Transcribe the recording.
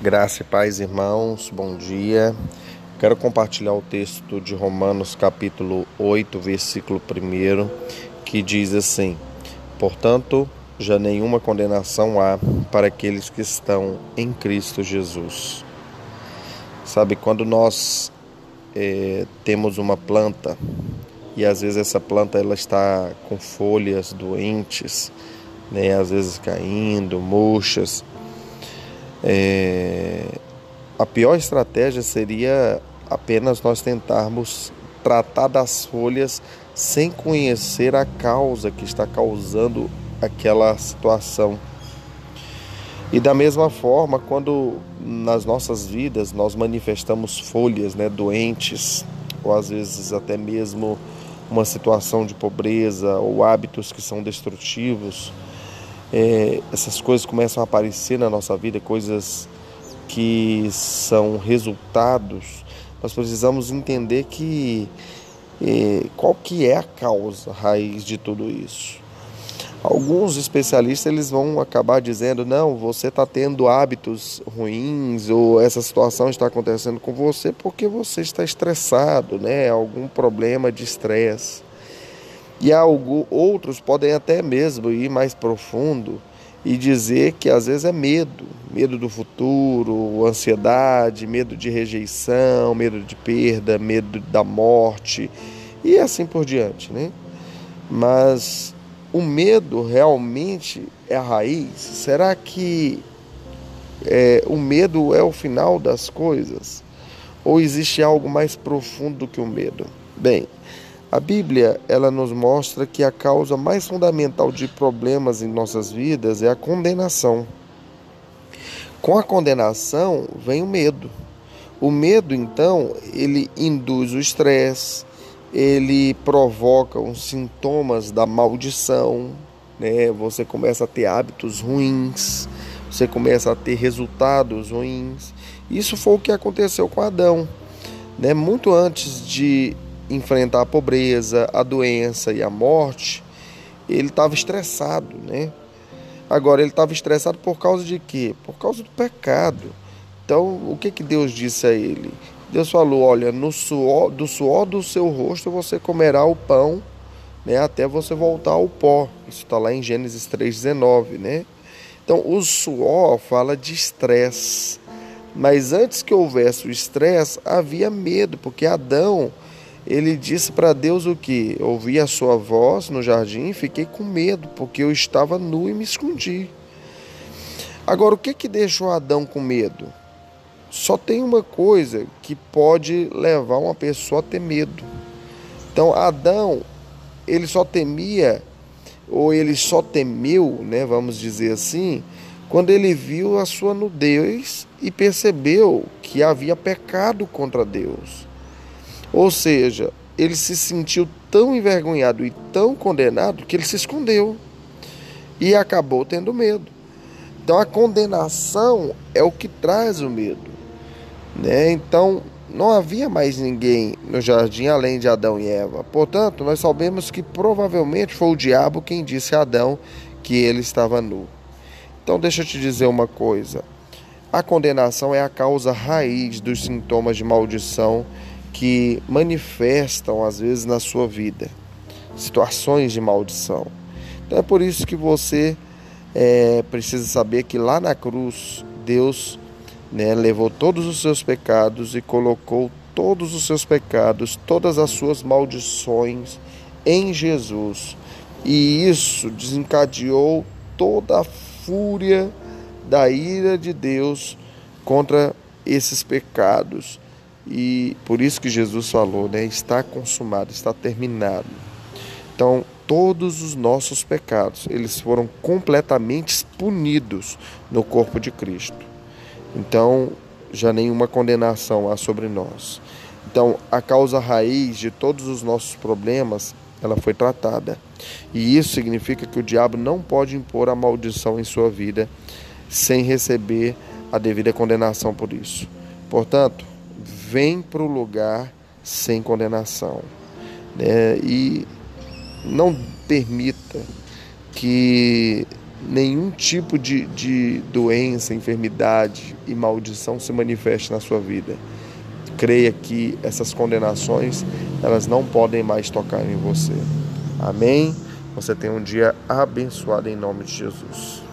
Graça e paz, irmãos, bom dia. Quero compartilhar o texto de Romanos, capítulo 8, versículo 1, que diz assim: Portanto, já nenhuma condenação há para aqueles que estão em Cristo Jesus. Sabe, quando nós é, temos uma planta e às vezes essa planta ela está com folhas doentes, né, às vezes caindo, murchas, é, a pior estratégia seria apenas nós tentarmos tratar das folhas sem conhecer a causa que está causando aquela situação. E da mesma forma, quando nas nossas vidas nós manifestamos folhas né, doentes, ou às vezes até mesmo uma situação de pobreza ou hábitos que são destrutivos, é, essas coisas começam a aparecer na nossa vida, coisas que são resultados, nós precisamos entender que é, qual que é a causa raiz de tudo isso. Alguns especialistas eles vão acabar dizendo não, você está tendo hábitos ruins ou essa situação está acontecendo com você porque você está estressado, né? Algum problema de estresse. E algo, outros podem até mesmo ir mais profundo e dizer que às vezes é medo, medo do futuro, ansiedade, medo de rejeição, medo de perda, medo da morte e assim por diante, né? Mas o medo realmente é a raiz? Será que é, o medo é o final das coisas? Ou existe algo mais profundo do que o medo? Bem, a Bíblia, ela nos mostra que a causa mais fundamental de problemas em nossas vidas é a condenação. Com a condenação vem o medo. O medo, então, ele induz o estresse, ele provoca os sintomas da maldição, né? Você começa a ter hábitos ruins, você começa a ter resultados ruins. Isso foi o que aconteceu com Adão, né? Muito antes de enfrentar a pobreza, a doença e a morte, ele estava estressado, né? Agora ele estava estressado por causa de quê? Por causa do pecado. Então, o que que Deus disse a ele? Deus falou: "Olha, no suor, do suor do seu rosto você comerá o pão, né, até você voltar ao pó". Isso está lá em Gênesis 3:19, né? Então, o suor fala de estresse. Mas antes que houvesse o estresse, havia medo, porque Adão ele disse para Deus o que? Ouvi a sua voz no jardim e fiquei com medo, porque eu estava nu e me escondi. Agora, o que, que deixou Adão com medo? Só tem uma coisa que pode levar uma pessoa a ter medo. Então, Adão, ele só temia, ou ele só temeu, né, vamos dizer assim, quando ele viu a sua nudez e percebeu que havia pecado contra Deus. Ou seja, ele se sentiu tão envergonhado e tão condenado que ele se escondeu e acabou tendo medo. Então a condenação é o que traz o medo, né? Então não havia mais ninguém no jardim além de Adão e Eva. Portanto, nós sabemos que provavelmente foi o diabo quem disse a Adão que ele estava nu. Então deixa eu te dizer uma coisa. A condenação é a causa raiz dos sintomas de maldição que manifestam às vezes na sua vida situações de maldição. Então é por isso que você é, precisa saber que lá na cruz Deus né, levou todos os seus pecados e colocou todos os seus pecados, todas as suas maldições em Jesus. E isso desencadeou toda a fúria da ira de Deus contra esses pecados. E por isso que Jesus falou, né? Está consumado, está terminado. Então, todos os nossos pecados, eles foram completamente punidos no corpo de Cristo. Então, já nenhuma condenação há sobre nós. Então, a causa raiz de todos os nossos problemas, ela foi tratada. E isso significa que o diabo não pode impor a maldição em sua vida sem receber a devida condenação por isso. Portanto, vem para o lugar sem condenação. Né? E não permita que nenhum tipo de, de doença, enfermidade e maldição se manifeste na sua vida. Creia que essas condenações, elas não podem mais tocar em você. Amém? Você tem um dia abençoado em nome de Jesus.